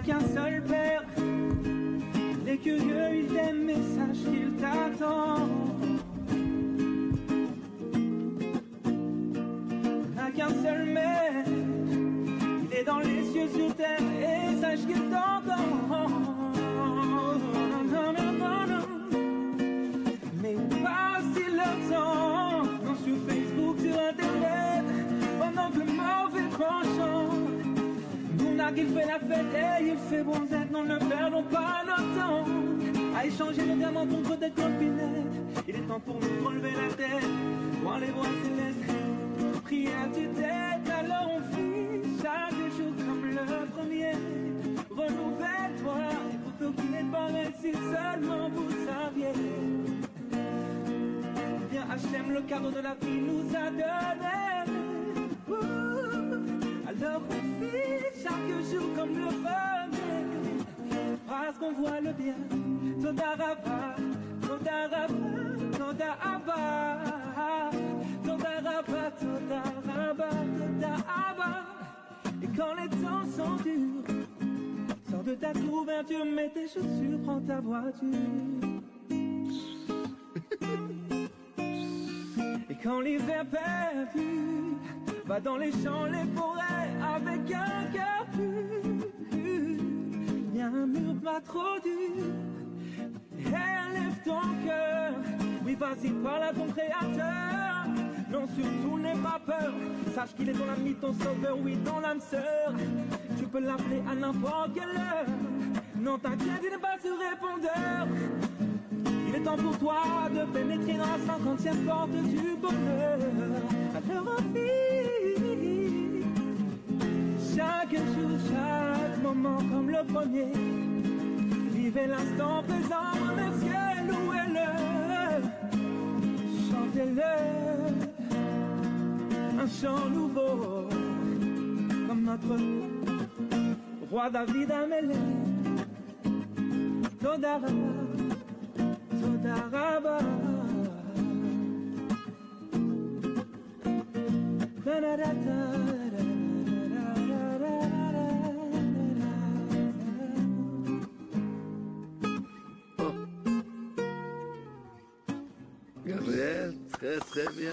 qu'un seul père. Il est curieux, il a des messages qu'il t'attend. N'a qu'un seul maître. N'a qu'il fait la fête et il fait bronzette, non, ne perdons pas notre temps. À échanger nos diamants contre des copinettes. Il est temps pour nous de relever la tête, voir les voix célestes, prier à tue-tête. Alors on vit chaque jour comme le premier. Renouvelle-toi et pour tout qu'il est pareil si seulement vous saviez. Bien HM, le cadeau de la vie nous a donné. Todaraba. Todaraba, Todaraba, Todaraba. Et quand les temps sont durs, sors de ta couverture, mets tes chaussures, prends ta voiture. Et quand l'hiver perdu va dans les champs, les forêts avec un cœur pur, y a un mur pas trop dur. Élève ton cœur, vas-y parle à ton créateur. Non surtout n'aie pas peur, sache qu'il est ton ami, ton sauveur, oui ton âme sœur. Tu peux l'appeler à n'importe quelle heure. Non t'inquiète, il n'est pas sur répondeur. Il est temps pour toi de pénétrer dans la cinquantième porte du bonheur. Alors chaque jour, chaque moment comme le premier. Vivez l'instant présent, chant nouveau, comme notre roi David a mêlé. Todaraba. Todaraba. Gabriel, très très bien.